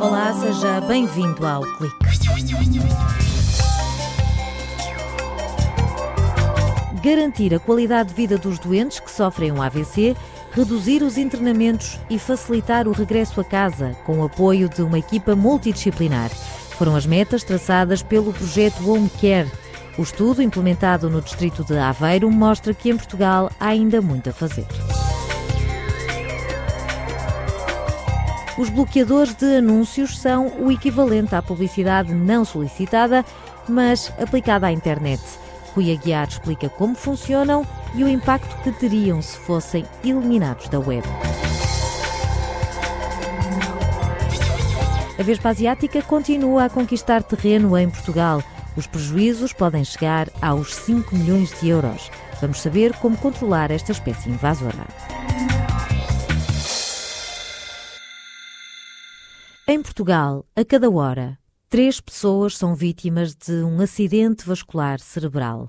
Olá, seja bem-vindo ao Clique. Garantir a qualidade de vida dos doentes que sofrem um AVC, reduzir os internamentos e facilitar o regresso a casa com o apoio de uma equipa multidisciplinar. Foram as metas traçadas pelo projeto Home Care. O estudo, implementado no distrito de Aveiro, mostra que em Portugal há ainda muito a fazer. Os bloqueadores de anúncios são o equivalente à publicidade não solicitada, mas aplicada à internet. Rui Aguiar explica como funcionam e o impacto que teriam se fossem eliminados da web. A Vespa Asiática continua a conquistar terreno em Portugal. Os prejuízos podem chegar aos 5 milhões de euros. Vamos saber como controlar esta espécie invasora. Em Portugal, a cada hora, três pessoas são vítimas de um acidente vascular cerebral.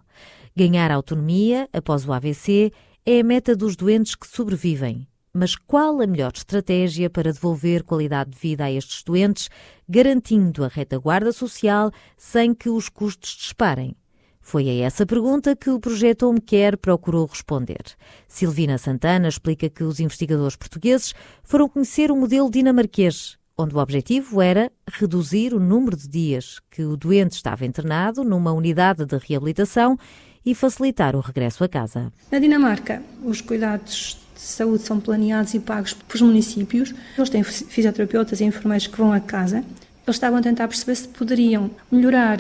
Ganhar autonomia após o AVC é a meta dos doentes que sobrevivem. Mas qual a melhor estratégia para devolver qualidade de vida a estes doentes, garantindo a retaguarda social sem que os custos disparem? Foi a essa pergunta que o projeto Home Care procurou responder. Silvina Santana explica que os investigadores portugueses foram conhecer o modelo dinamarquês onde o objetivo era reduzir o número de dias que o doente estava internado numa unidade de reabilitação e facilitar o regresso a casa. Na Dinamarca, os cuidados de saúde são planeados e pagos pelos municípios. Eles têm fisioterapeutas e enfermeiros que vão a casa. Eles estavam a tentar perceber se poderiam melhorar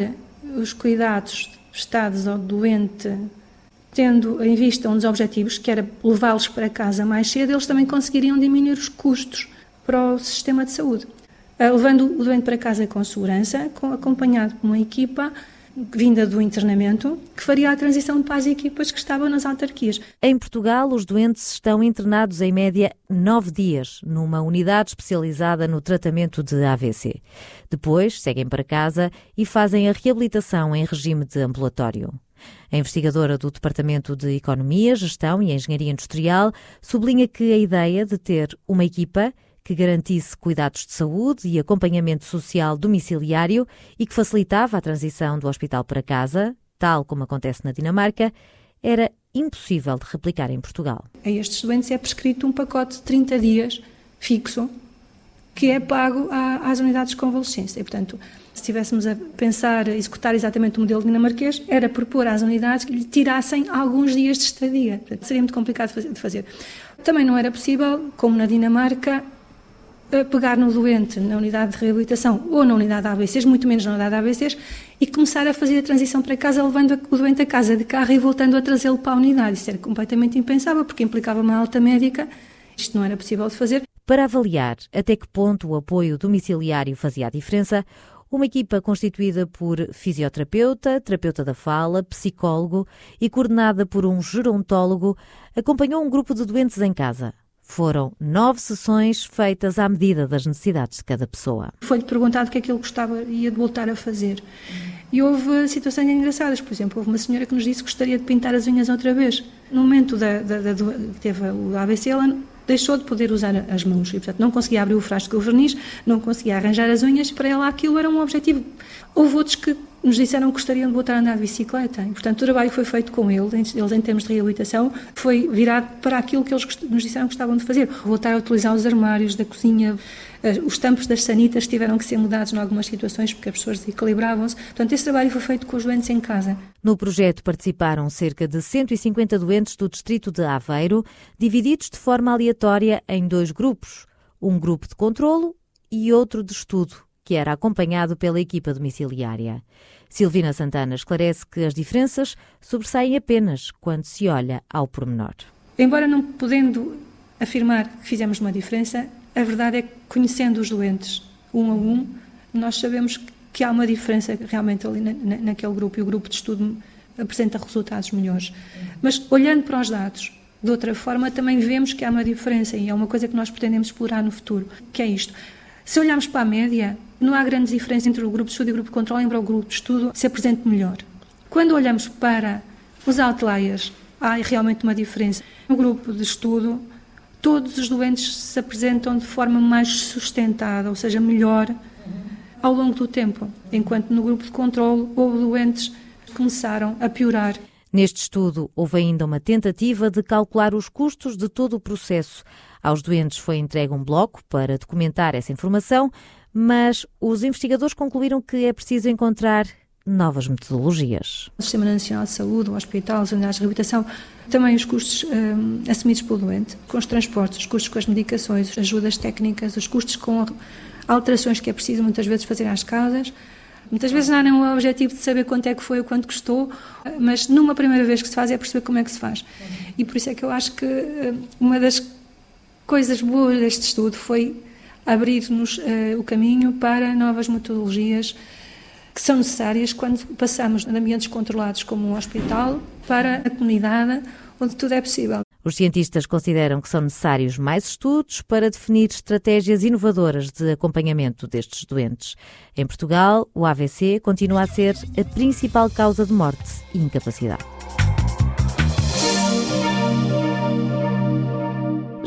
os cuidados prestados ao doente tendo em vista um dos objetivos, que era levá-los para casa mais cedo, eles também conseguiriam diminuir os custos para o sistema de saúde. Ah, levando o doente para casa com segurança, acompanhado por uma equipa vinda do internamento, que faria a transição para as equipas que estavam nas autarquias. Em Portugal, os doentes estão internados em média nove dias numa unidade especializada no tratamento de AVC. Depois, seguem para casa e fazem a reabilitação em regime de ambulatório. A investigadora do Departamento de Economia, Gestão e Engenharia Industrial sublinha que a ideia de ter uma equipa que garantisse cuidados de saúde e acompanhamento social domiciliário e que facilitava a transição do hospital para casa, tal como acontece na Dinamarca, era impossível de replicar em Portugal. A estes doentes é prescrito um pacote de 30 dias fixo que é pago às unidades de convalescência. E, portanto, se estivéssemos a pensar, a executar exatamente o modelo dinamarquês, era propor às unidades que lhe tirassem alguns dias de estadia. Portanto, seria muito complicado de fazer. Também não era possível, como na Dinamarca, pegar no doente na unidade de reabilitação ou na unidade de ABCs, muito menos na unidade de ABCs, e começar a fazer a transição para casa, levando o doente a casa de carro e voltando a trazê-lo para a unidade. Isso era completamente impensável, porque implicava uma alta médica. Isto não era possível de fazer. Para avaliar até que ponto o apoio domiciliário fazia a diferença, uma equipa constituída por fisioterapeuta, terapeuta da fala, psicólogo e coordenada por um gerontólogo acompanhou um grupo de doentes em casa. Foram nove sessões feitas à medida das necessidades de cada pessoa. Foi-lhe perguntado o que é que ele gostava ia de voltar a fazer. E houve situações engraçadas. Por exemplo, houve uma senhora que nos disse que gostaria de pintar as unhas outra vez. No momento da, da, da, que teve o AVC, ela deixou de poder usar as mãos e, portanto, não conseguia abrir o frasco com o verniz, não conseguia arranjar as unhas. Para ela, aquilo era um objetivo. Houve outros que nos disseram que gostariam de voltar a andar de bicicleta. E, portanto, o trabalho que foi feito com eles, eles em termos de reabilitação, foi virado para aquilo que eles nos disseram que gostavam de fazer. Voltar a utilizar os armários da cozinha, eh, os tampos das sanitas tiveram que ser mudados em algumas situações porque as pessoas desequilibravam-se. Portanto, esse trabalho foi feito com os doentes em casa. No projeto participaram cerca de 150 doentes do distrito de Aveiro, divididos de forma aleatória em dois grupos. Um grupo de controlo e outro de estudo, que era acompanhado pela equipa domiciliária. Silvina Santana esclarece que as diferenças sobressaem apenas quando se olha ao pormenor. Embora não podendo afirmar que fizemos uma diferença, a verdade é que conhecendo os doentes um a um, nós sabemos que há uma diferença realmente ali na, naquele grupo e o grupo de estudo apresenta resultados melhores. Mas olhando para os dados, de outra forma, também vemos que há uma diferença e é uma coisa que nós pretendemos explorar no futuro, que é isto. Se olharmos para a média, não há grande diferença entre o grupo de estudo e o grupo de controle, embora o grupo de estudo se apresente melhor. Quando olhamos para os outliers, há realmente uma diferença. No grupo de estudo, todos os doentes se apresentam de forma mais sustentada, ou seja, melhor ao longo do tempo, enquanto no grupo de controle houve doentes que começaram a piorar. Neste estudo, houve ainda uma tentativa de calcular os custos de todo o processo. Aos doentes foi entregue um bloco para documentar essa informação, mas os investigadores concluíram que é preciso encontrar novas metodologias. O Sistema Nacional de Saúde, o hospital, as unidades de reabilitação, também os custos um, assumidos pelo doente, com os transportes, os custos com as medicações, as ajudas técnicas, os custos com alterações que é preciso muitas vezes fazer às casas. Muitas vezes não há nenhum objetivo de saber quanto é que foi ou quanto custou, mas numa primeira vez que se faz é perceber como é que se faz. E por isso é que eu acho que hum, uma das coisas boas deste estudo foi abrir-nos uh, o caminho para novas metodologias que são necessárias quando passamos de ambientes controlados como um hospital para a comunidade onde tudo é possível. Os cientistas consideram que são necessários mais estudos para definir estratégias inovadoras de acompanhamento destes doentes. Em Portugal, o AVC continua a ser a principal causa de morte e incapacidade.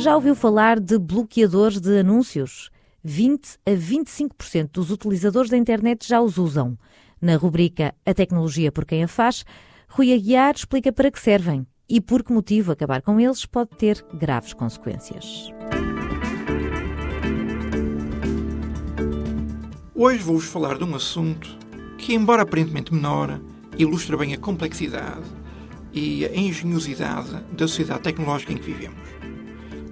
Já ouviu falar de bloqueadores de anúncios? 20 a 25% dos utilizadores da internet já os usam. Na rubrica A Tecnologia por Quem a Faz, Rui Aguiar explica para que servem e por que motivo acabar com eles pode ter graves consequências. Hoje vou-vos falar de um assunto que, embora aparentemente menor, ilustra bem a complexidade e a engenhosidade da sociedade tecnológica em que vivemos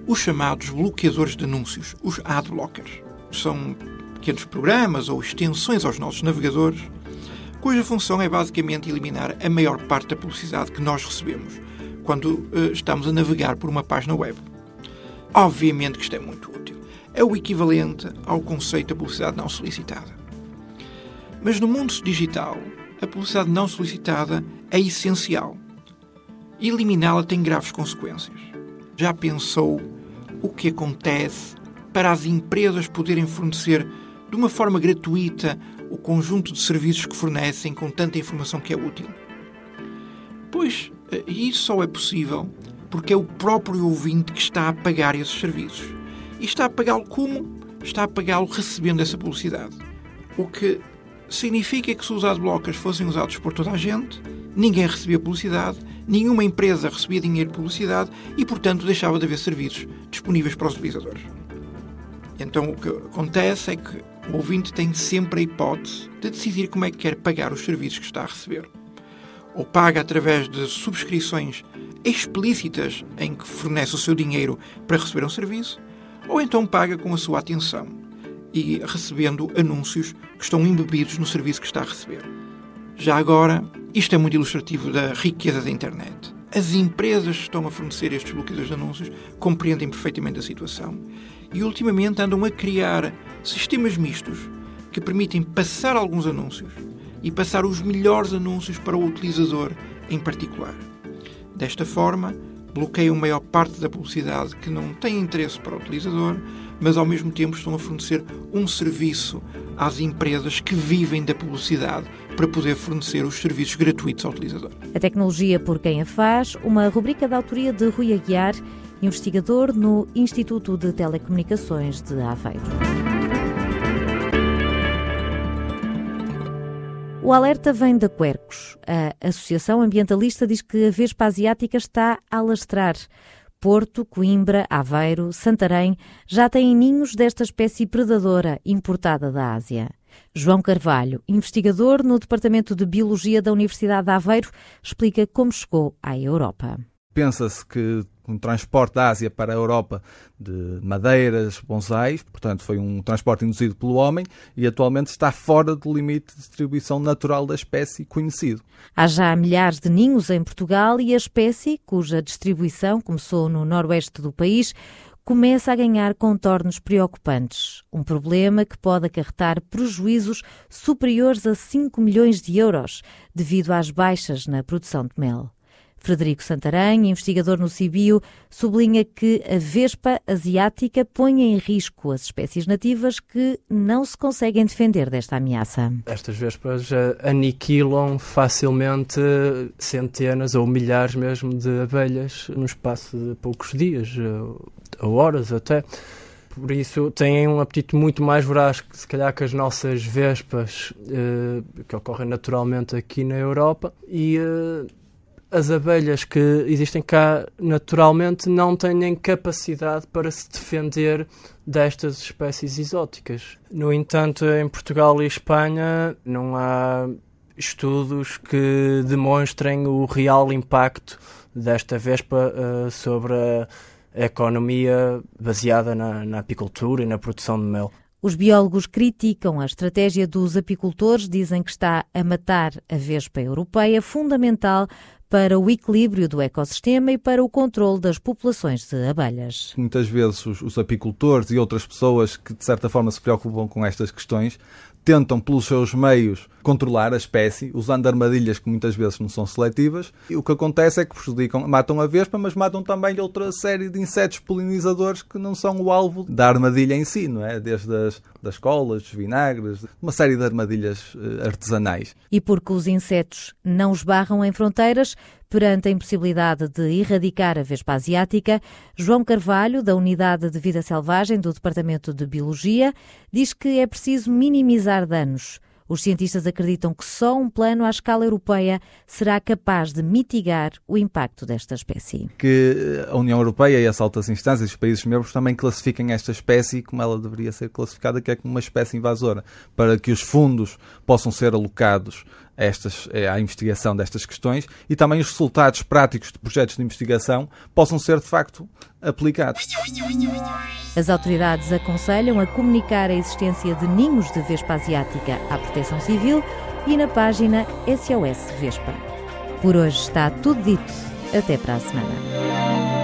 os chamados bloqueadores de anúncios, os adblockers. São pequenos programas ou extensões aos nossos navegadores, cuja função é basicamente eliminar a maior parte da publicidade que nós recebemos quando uh, estamos a navegar por uma página web. Obviamente que isto é muito útil. É o equivalente ao conceito da publicidade não solicitada. Mas no mundo digital, a publicidade não solicitada é essencial. Eliminá-la tem graves consequências. Já pensou o que acontece para as empresas poderem fornecer de uma forma gratuita o conjunto de serviços que fornecem com tanta informação que é útil? Pois eh, isso só é possível porque é o próprio ouvinte que está a pagar esses serviços. E está a pagá-lo como? Está a pagá-lo recebendo essa publicidade. O que significa que se os adblockers fossem usados por toda a gente, ninguém recebia publicidade, nenhuma empresa recebia dinheiro de publicidade e, portanto, deixava de haver serviços disponíveis para os utilizadores. Então, o que acontece é que o ouvinte tem sempre a hipótese de decidir como é que quer pagar os serviços que está a receber. Ou paga através de subscrições explícitas em que fornece o seu dinheiro para receber um serviço, ou então paga com a sua atenção e recebendo anúncios que estão embebidos no serviço que está a receber. Já agora, isto é muito ilustrativo da riqueza da internet. As empresas que estão a fornecer estes bloqueadores de anúncios compreendem perfeitamente a situação e, ultimamente, andam a criar sistemas mistos que permitem passar alguns anúncios e passar os melhores anúncios para o utilizador em particular. Desta forma, bloqueiam maior parte da publicidade que não tem interesse para o utilizador, mas ao mesmo tempo estão a fornecer um serviço às empresas que vivem da publicidade para poder fornecer os serviços gratuitos ao utilizador. A tecnologia por quem a faz, uma rubrica da autoria de Rui Aguiar, investigador no Instituto de Telecomunicações de Aveiro. O alerta vem da Quercus. A Associação Ambientalista diz que a Vespa Asiática está a alastrar. Porto, Coimbra, Aveiro, Santarém já têm ninhos desta espécie predadora importada da Ásia. João Carvalho, investigador no Departamento de Biologia da Universidade de Aveiro, explica como chegou à Europa. Pensa-se que um transporte da Ásia para a Europa de madeiras, bonsais, portanto foi um transporte induzido pelo homem e atualmente está fora do limite de distribuição natural da espécie conhecido. Há já milhares de ninhos em Portugal e a espécie, cuja distribuição começou no noroeste do país, começa a ganhar contornos preocupantes. Um problema que pode acarretar prejuízos superiores a 5 milhões de euros devido às baixas na produção de mel. Frederico Santarém, investigador no Cibio, sublinha que a vespa asiática põe em risco as espécies nativas que não se conseguem defender desta ameaça. Estas vespas eh, aniquilam facilmente centenas ou milhares mesmo de abelhas no espaço de poucos dias. A horas até. Por isso têm um apetite muito mais voraz, se calhar, que as nossas vespas, eh, que ocorrem naturalmente aqui na Europa. E eh, as abelhas que existem cá naturalmente não têm capacidade para se defender destas espécies exóticas. No entanto, em Portugal e Espanha não há estudos que demonstrem o real impacto desta vespa uh, sobre a economia baseada na, na apicultura e na produção de mel. Os biólogos criticam a estratégia dos apicultores, dizem que está a matar a vespa europeia, fundamental para o equilíbrio do ecossistema e para o controle das populações de abelhas. Muitas vezes os, os apicultores e outras pessoas que de certa forma se preocupam com estas questões tentam, pelos seus meios, controlar a espécie, usando armadilhas que muitas vezes não são seletivas. E o que acontece é que prejudicam, matam a vespa, mas matam também outra série de insetos polinizadores que não são o alvo da armadilha em si, não é? Desde as das colas, dos vinagres, uma série de armadilhas eh, artesanais. E porque os insetos não esbarram em fronteiras, perante a impossibilidade de erradicar a vespa asiática, João Carvalho, da Unidade de Vida Selvagem do Departamento de Biologia, diz que é preciso minimizar danos. Os cientistas acreditam que só um plano à escala europeia será capaz de mitigar o impacto desta espécie. Que a União Europeia e as altas instâncias, os países membros, também classifiquem esta espécie como ela deveria ser classificada, que é como uma espécie invasora, para que os fundos possam ser alocados estas, eh, à investigação destas questões e também os resultados práticos de projetos de investigação possam ser de facto aplicados. As autoridades aconselham a comunicar a existência de ninhos de vespa asiática à Proteção Civil e na página SOS Vespa. Por hoje está tudo dito. Até para a semana.